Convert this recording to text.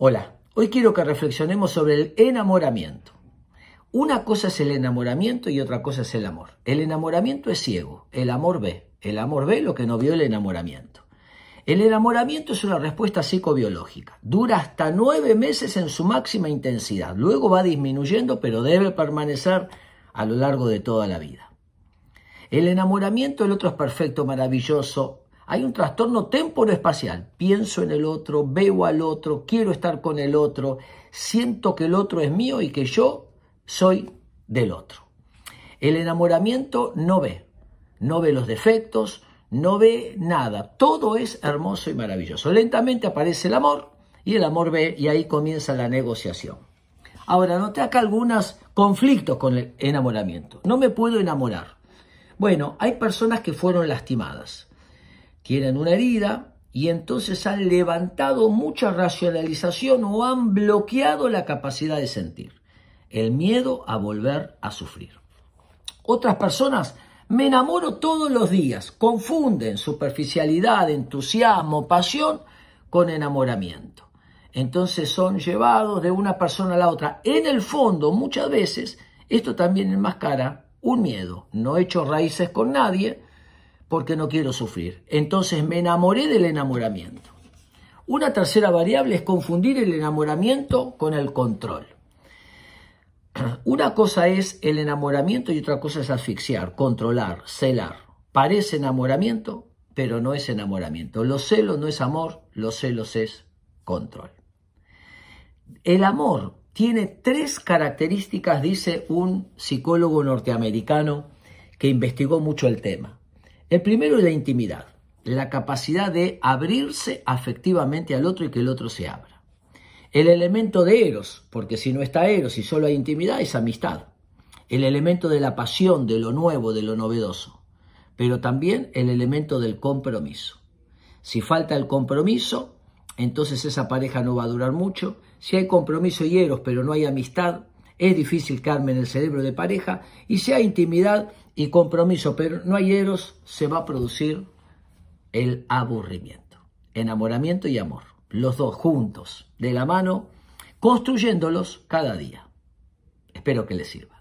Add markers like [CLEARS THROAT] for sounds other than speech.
Hola, hoy quiero que reflexionemos sobre el enamoramiento. Una cosa es el enamoramiento y otra cosa es el amor. El enamoramiento es ciego, el amor ve. El amor ve lo que no vio el enamoramiento. El enamoramiento es una respuesta psicobiológica. Dura hasta nueve meses en su máxima intensidad. Luego va disminuyendo, pero debe permanecer a lo largo de toda la vida. El enamoramiento, el otro es perfecto, maravilloso, hay un trastorno temporoespacial. Pienso en el otro, veo al otro, quiero estar con el otro, siento que el otro es mío y que yo soy del otro. El enamoramiento no ve, no ve los defectos, no ve nada. Todo es hermoso y maravilloso. Lentamente aparece el amor y el amor ve y ahí comienza la negociación. Ahora, noté acá algunos conflictos con el enamoramiento. No me puedo enamorar. Bueno, hay personas que fueron lastimadas tienen una herida y entonces han levantado mucha racionalización o han bloqueado la capacidad de sentir. El miedo a volver a sufrir. Otras personas me enamoro todos los días, confunden superficialidad, entusiasmo, pasión con enamoramiento. Entonces son llevados de una persona a la otra. En el fondo, muchas veces, esto también enmascara un miedo. No he hecho raíces con nadie, porque no quiero sufrir. Entonces me enamoré del enamoramiento. Una tercera variable es confundir el enamoramiento con el control. [CLEARS THROAT] Una cosa es el enamoramiento y otra cosa es asfixiar, controlar, celar. Parece enamoramiento, pero no es enamoramiento. Los celos no es amor, los celos es control. El amor tiene tres características, dice un psicólogo norteamericano que investigó mucho el tema. El primero es la intimidad, la capacidad de abrirse afectivamente al otro y que el otro se abra. El elemento de eros, porque si no está eros y solo hay intimidad, es amistad. El elemento de la pasión, de lo nuevo, de lo novedoso. Pero también el elemento del compromiso. Si falta el compromiso, entonces esa pareja no va a durar mucho. Si hay compromiso y eros, pero no hay amistad, es difícil que armen el cerebro de pareja. Y si hay intimidad y compromiso, pero no hay eros, se va a producir el aburrimiento. Enamoramiento y amor, los dos juntos, de la mano, construyéndolos cada día. Espero que les sirva.